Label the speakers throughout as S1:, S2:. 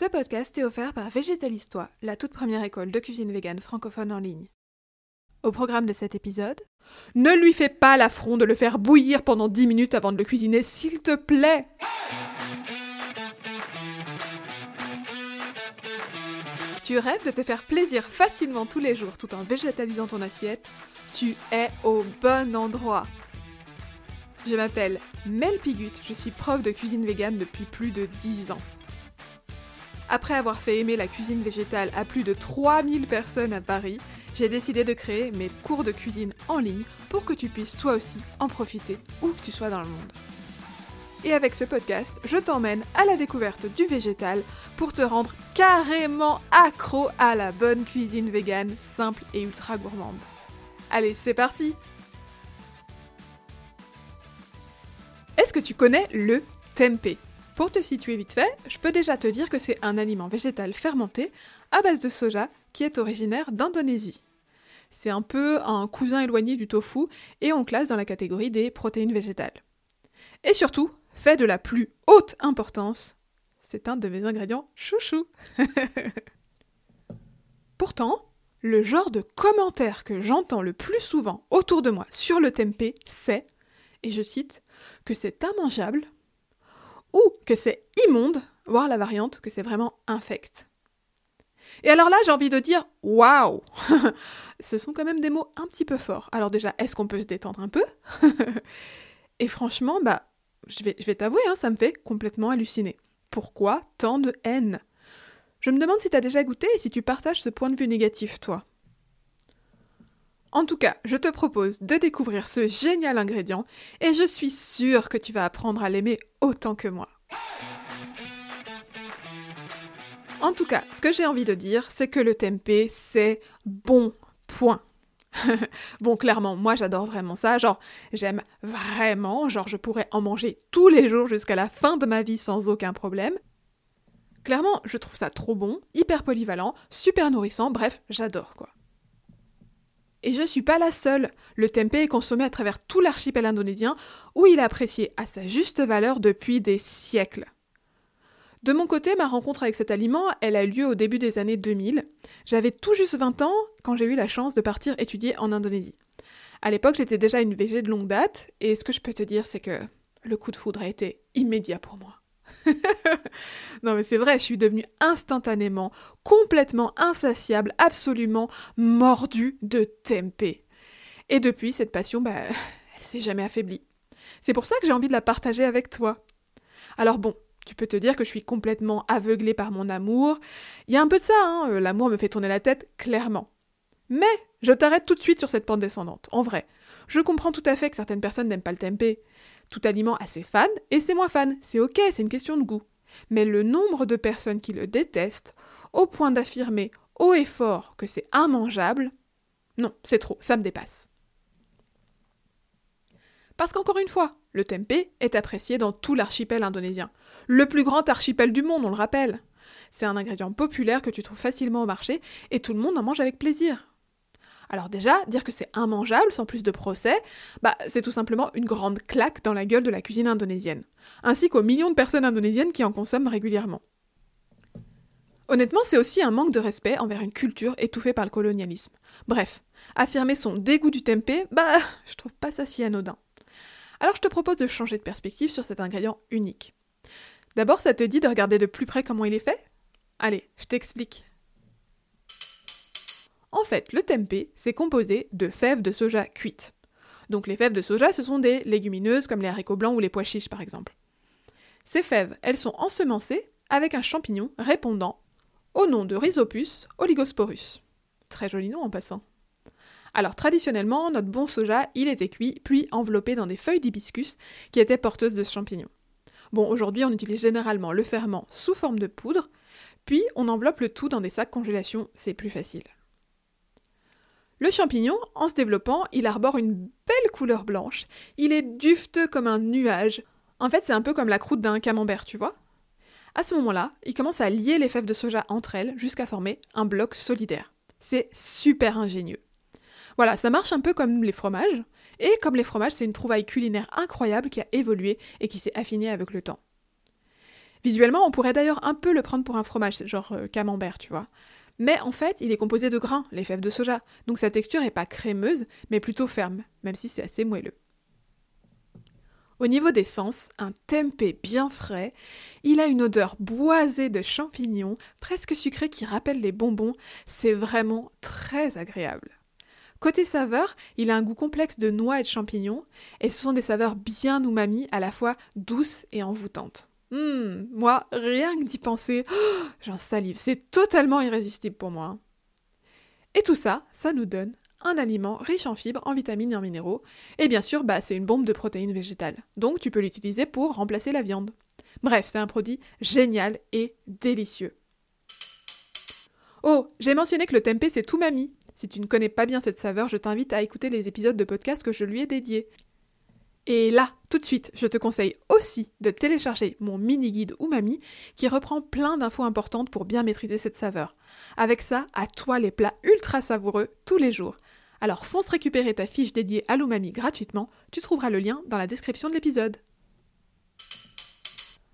S1: Ce podcast est offert par Végétalistois, la toute première école de cuisine végane francophone en ligne. Au programme de cet épisode,
S2: ne lui fais pas l'affront de le faire bouillir pendant 10 minutes avant de le cuisiner, s'il te plaît.
S1: Tu rêves de te faire plaisir facilement tous les jours tout en végétalisant ton assiette? Tu es au bon endroit. Je m'appelle Mel Pigut, je suis prof de cuisine végane depuis plus de 10 ans. Après avoir fait aimer la cuisine végétale à plus de 3000 personnes à Paris, j'ai décidé de créer mes cours de cuisine en ligne pour que tu puisses toi aussi en profiter où que tu sois dans le monde. Et avec ce podcast, je t'emmène à la découverte du végétal pour te rendre carrément accro à la bonne cuisine végane, simple et ultra gourmande. Allez, c'est parti Est-ce que tu connais le tempeh? Pour te situer vite fait, je peux déjà te dire que c'est un aliment végétal fermenté à base de soja qui est originaire d'Indonésie. C'est un peu un cousin éloigné du tofu et on classe dans la catégorie des protéines végétales. Et surtout, fait de la plus haute importance, c'est un de mes ingrédients chouchou. Pourtant, le genre de commentaire que j'entends le plus souvent autour de moi sur le tempeh, c'est, et je cite, que c'est immangeable, ou que c'est immonde, voire la variante que c'est vraiment infect. Et alors là, j'ai envie de dire waouh Ce sont quand même des mots un petit peu forts. Alors déjà, est-ce qu'on peut se détendre un peu? Et franchement, bah, je vais, je vais t'avouer, hein, ça me fait complètement halluciner. Pourquoi tant de haine? Je me demande si t'as déjà goûté et si tu partages ce point de vue négatif, toi. En tout cas, je te propose de découvrir ce génial ingrédient et je suis sûre que tu vas apprendre à l'aimer autant que moi. En tout cas, ce que j'ai envie de dire, c'est que le tempeh, c'est bon point. bon, clairement, moi j'adore vraiment ça. Genre, j'aime vraiment. Genre, je pourrais en manger tous les jours jusqu'à la fin de ma vie sans aucun problème. Clairement, je trouve ça trop bon, hyper polyvalent, super nourrissant. Bref, j'adore quoi. Et je suis pas la seule. Le tempeh est consommé à travers tout l'archipel indonésien, où il est apprécié à sa juste valeur depuis des siècles. De mon côté, ma rencontre avec cet aliment, elle a eu lieu au début des années 2000. J'avais tout juste 20 ans quand j'ai eu la chance de partir étudier en Indonésie. À l'époque, j'étais déjà une végé de longue date, et ce que je peux te dire, c'est que le coup de foudre a été immédiat pour moi. non mais c'est vrai, je suis devenue instantanément, complètement insatiable, absolument mordue de tempeh. Et depuis, cette passion, bah, elle s'est jamais affaiblie. C'est pour ça que j'ai envie de la partager avec toi. Alors bon, tu peux te dire que je suis complètement aveuglée par mon amour. Il y a un peu de ça, hein, euh, l'amour me fait tourner la tête, clairement. Mais je t'arrête tout de suite sur cette pente descendante, en vrai. Je comprends tout à fait que certaines personnes n'aiment pas le tempeh, tout aliment a ses fans et c'est moins fan, c'est ok, c'est une question de goût. Mais le nombre de personnes qui le détestent, au point d'affirmer haut et fort que c'est immangeable, non, c'est trop, ça me dépasse. Parce qu'encore une fois, le tempeh est apprécié dans tout l'archipel indonésien. Le plus grand archipel du monde, on le rappelle. C'est un ingrédient populaire que tu trouves facilement au marché et tout le monde en mange avec plaisir. Alors déjà, dire que c'est immangeable sans plus de procès, bah c'est tout simplement une grande claque dans la gueule de la cuisine indonésienne, ainsi qu'aux millions de personnes indonésiennes qui en consomment régulièrement. Honnêtement, c'est aussi un manque de respect envers une culture étouffée par le colonialisme. Bref, affirmer son dégoût du tempeh, bah je trouve pas ça si anodin. Alors je te propose de changer de perspective sur cet ingrédient unique. D'abord, ça te dit de regarder de plus près comment il est fait? Allez, je t'explique. En fait, le tempeh, c'est composé de fèves de soja cuites. Donc les fèves de soja, ce sont des légumineuses comme les haricots blancs ou les pois chiches par exemple. Ces fèves, elles sont ensemencées avec un champignon répondant au nom de Rhizopus oligosporus. Très joli nom en passant. Alors traditionnellement, notre bon soja, il était cuit puis enveloppé dans des feuilles d'hibiscus qui étaient porteuses de ce champignon. Bon, aujourd'hui, on utilise généralement le ferment sous forme de poudre, puis on enveloppe le tout dans des sacs congélation, c'est plus facile. Le champignon, en se développant, il arbore une belle couleur blanche. Il est dufteux comme un nuage. En fait, c'est un peu comme la croûte d'un camembert, tu vois. À ce moment-là, il commence à lier les fèves de soja entre elles jusqu'à former un bloc solidaire. C'est super ingénieux. Voilà, ça marche un peu comme les fromages, et comme les fromages, c'est une trouvaille culinaire incroyable qui a évolué et qui s'est affinée avec le temps. Visuellement, on pourrait d'ailleurs un peu le prendre pour un fromage, genre euh, camembert, tu vois. Mais en fait, il est composé de grains, les fèves de soja, donc sa texture n'est pas crémeuse, mais plutôt ferme, même si c'est assez moelleux. Au niveau des sens, un tempeh bien frais, il a une odeur boisée de champignons, presque sucrée qui rappelle les bonbons, c'est vraiment très agréable. Côté saveur, il a un goût complexe de noix et de champignons, et ce sont des saveurs bien umami, à la fois douces et envoûtantes. Hum, moi, rien que d'y penser, oh, j'en salive, c'est totalement irrésistible pour moi. Et tout ça, ça nous donne un aliment riche en fibres, en vitamines et en minéraux. Et bien sûr, bah, c'est une bombe de protéines végétales. Donc tu peux l'utiliser pour remplacer la viande. Bref, c'est un produit génial et délicieux. Oh, j'ai mentionné que le tempeh c'est tout mamie. Si tu ne connais pas bien cette saveur, je t'invite à écouter les épisodes de podcast que je lui ai dédiés. Et là, tout de suite, je te conseille aussi de télécharger mon mini guide Umami qui reprend plein d'infos importantes pour bien maîtriser cette saveur. Avec ça, à toi les plats ultra savoureux tous les jours. Alors fonce récupérer ta fiche dédiée à l'umami gratuitement, tu trouveras le lien dans la description de l'épisode.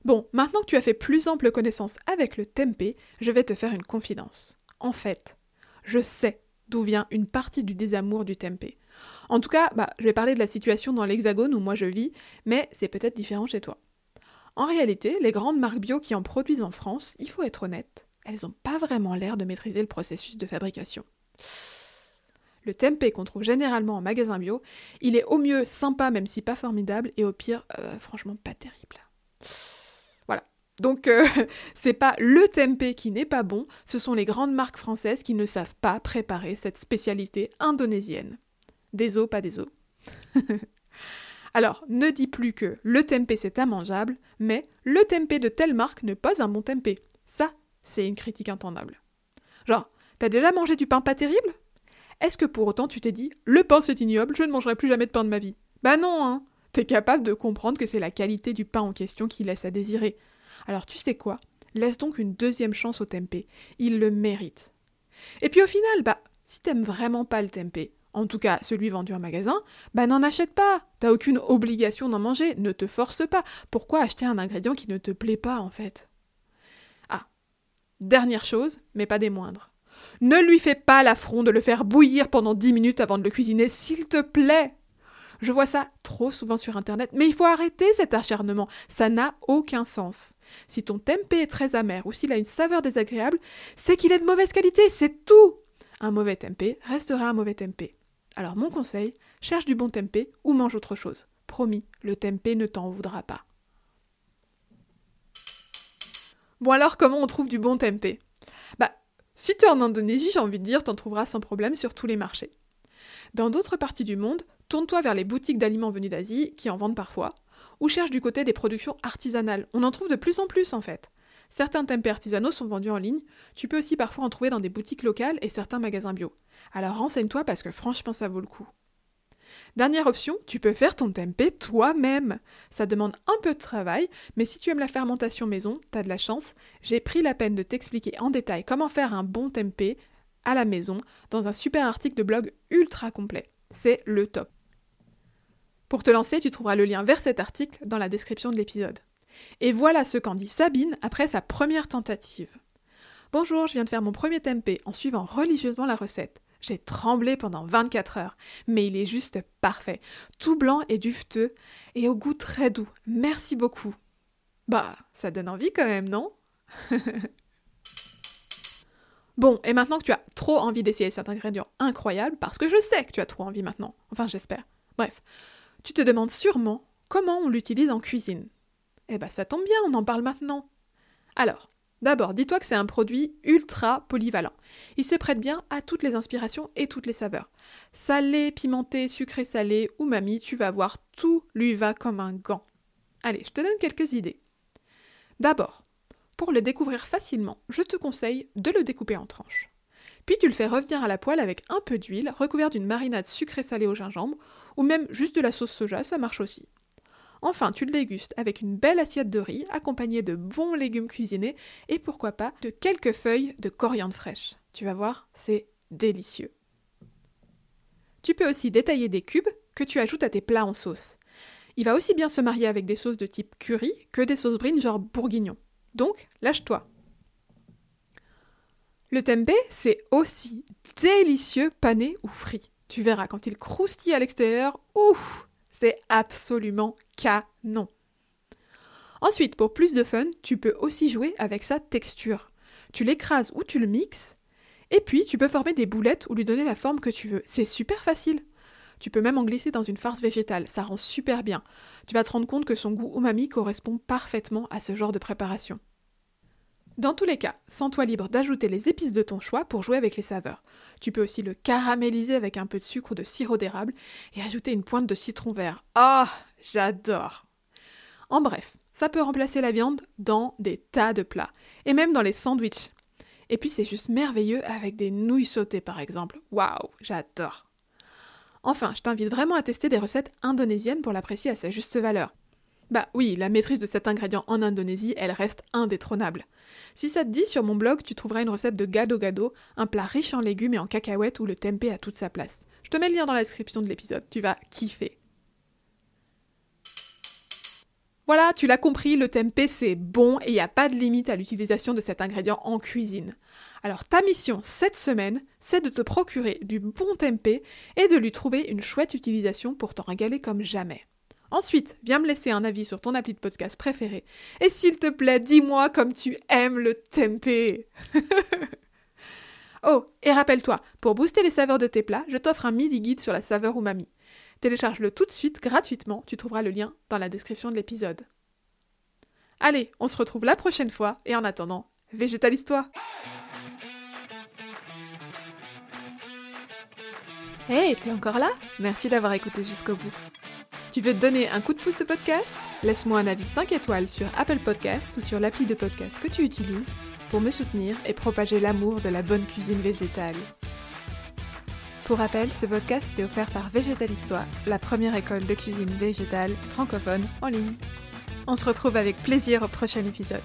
S1: Bon, maintenant que tu as fait plus ample connaissance avec le tempeh, je vais te faire une confidence. En fait, je sais d'où vient une partie du désamour du tempeh. En tout cas, bah, je vais parler de la situation dans l'Hexagone où moi je vis, mais c'est peut-être différent chez toi. En réalité, les grandes marques bio qui en produisent en France, il faut être honnête, elles n'ont pas vraiment l'air de maîtriser le processus de fabrication. Le tempeh qu'on trouve généralement en magasin bio, il est au mieux sympa même si pas formidable, et au pire, euh, franchement pas terrible. Voilà. Donc euh, c'est pas le tempeh qui n'est pas bon, ce sont les grandes marques françaises qui ne savent pas préparer cette spécialité indonésienne. Des os, pas des os. Alors, ne dis plus que le tempeh c'est immangeable, mais le tempeh de telle marque n'est pas un bon tempeh. Ça, c'est une critique intendable. Genre, t'as déjà mangé du pain pas terrible? Est-ce que pour autant tu t'es dit le pain c'est ignoble, je ne mangerai plus jamais de pain de ma vie? Bah non, hein T'es capable de comprendre que c'est la qualité du pain en question qui laisse à désirer. Alors tu sais quoi? Laisse donc une deuxième chance au tempeh. Il le mérite. Et puis au final, bah, si t'aimes vraiment pas le tempeh, en tout cas celui vendu en magasin, bah n'en achète pas. T'as aucune obligation d'en manger, ne te force pas. Pourquoi acheter un ingrédient qui ne te plaît pas en fait? Ah, dernière chose, mais pas des moindres. Ne lui fais pas l'affront de le faire bouillir pendant 10 minutes avant de le cuisiner, s'il te plaît. Je vois ça trop souvent sur internet, mais il faut arrêter cet acharnement, ça n'a aucun sens. Si ton tempeh est très amer ou s'il a une saveur désagréable, c'est qu'il est de mauvaise qualité, c'est tout. Un mauvais tempeh restera un mauvais tempeh. Alors mon conseil, cherche du bon tempeh ou mange autre chose. Promis, le tempeh ne t'en voudra pas. Bon alors comment on trouve du bon tempeh? Bah, si t'es en Indonésie, j'ai envie de dire, t'en trouveras sans problème sur tous les marchés. Dans d'autres parties du monde, tourne-toi vers les boutiques d'aliments venus d'Asie, qui en vendent parfois, ou cherche du côté des productions artisanales. On en trouve de plus en plus en fait. Certains tempeh artisanaux sont vendus en ligne, tu peux aussi parfois en trouver dans des boutiques locales et certains magasins bio. Alors renseigne-toi parce que franchement ça vaut le coup. Dernière option, tu peux faire ton tempeh toi-même. Ça demande un peu de travail, mais si tu aimes la fermentation maison, t'as de la chance. J'ai pris la peine de t'expliquer en détail comment faire un bon tempeh à la maison dans un super article de blog ultra complet. C'est le top. Pour te lancer, tu trouveras le lien vers cet article dans la description de l'épisode. Et voilà ce qu'en dit Sabine après sa première tentative. Bonjour, je viens de faire mon premier tempeh en suivant religieusement la recette. J'ai tremblé pendant 24 heures, mais il est juste parfait, tout blanc et dufteux, et au goût très doux. Merci beaucoup. Bah, ça donne envie quand même, non? Bon, et maintenant que tu as trop envie d'essayer cet ingrédient incroyable, parce que je sais que tu as trop envie maintenant, enfin j'espère. Bref, tu te demandes sûrement comment on l'utilise en cuisine. Eh ben ça tombe bien, on en parle maintenant. Alors, d'abord, dis-toi que c'est un produit ultra polyvalent. Il se prête bien à toutes les inspirations et toutes les saveurs. Salé, pimenté, sucré, salé ou mamie, tu vas voir, tout lui va comme un gant. Allez, je te donne quelques idées. D'abord, pour le découvrir facilement, je te conseille de le découper en tranches. Puis tu le fais revenir à la poêle avec un peu d'huile, recouvert d'une marinade sucrée salée au gingembre, ou même juste de la sauce soja, ça marche aussi. Enfin, tu le dégustes avec une belle assiette de riz accompagnée de bons légumes cuisinés et pourquoi pas de quelques feuilles de coriandre fraîche. Tu vas voir, c'est délicieux. Tu peux aussi détailler des cubes que tu ajoutes à tes plats en sauce. Il va aussi bien se marier avec des sauces de type curry que des sauces brines genre bourguignon. Donc, lâche-toi. Le tempeh, c'est aussi délicieux pané ou frit. Tu verras, quand il croustille à l'extérieur, ouf, c'est absolument canon. Ensuite, pour plus de fun, tu peux aussi jouer avec sa texture. Tu l'écrases ou tu le mixes, et puis tu peux former des boulettes ou lui donner la forme que tu veux. C'est super facile. Tu peux même en glisser dans une farce végétale, ça rend super bien. Tu vas te rendre compte que son goût umami correspond parfaitement à ce genre de préparation. Dans tous les cas, sens-toi libre d'ajouter les épices de ton choix pour jouer avec les saveurs. Tu peux aussi le caraméliser avec un peu de sucre ou de sirop d'érable et ajouter une pointe de citron vert. Ah, j'adore En bref, ça peut remplacer la viande dans des tas de plats, et même dans les sandwichs. Et puis c'est juste merveilleux avec des nouilles sautées par exemple. Waouh, j'adore Enfin, je t'invite vraiment à tester des recettes indonésiennes pour l'apprécier à sa juste valeur. Bah oui, la maîtrise de cet ingrédient en Indonésie, elle reste indétrônable. Si ça te dit, sur mon blog, tu trouveras une recette de gado gado, un plat riche en légumes et en cacahuètes où le tempeh a toute sa place. Je te mets le lien dans la description de l'épisode, tu vas kiffer. Voilà, tu l'as compris, le tempeh c'est bon et il n'y a pas de limite à l'utilisation de cet ingrédient en cuisine. Alors ta mission cette semaine, c'est de te procurer du bon tempeh et de lui trouver une chouette utilisation pour t'en régaler comme jamais. Ensuite, viens me laisser un avis sur ton appli de podcast préféré. Et s'il te plaît, dis-moi comme tu aimes le tempeh. oh, et rappelle-toi, pour booster les saveurs de tes plats, je t'offre un midi guide sur la saveur umami. Télécharge-le tout de suite gratuitement, tu trouveras le lien dans la description de l'épisode. Allez, on se retrouve la prochaine fois et en attendant, végétalise-toi. Hey, t'es encore là? Merci d'avoir écouté jusqu'au bout. Tu veux donner un coup de pouce au podcast? Laisse-moi un avis 5 étoiles sur Apple Podcast ou sur l'appli de podcast que tu utilises pour me soutenir et propager l'amour de la bonne cuisine végétale. Pour rappel, ce podcast est offert par Végétalistoire, la première école de cuisine végétale francophone en ligne. On se retrouve avec plaisir au prochain épisode.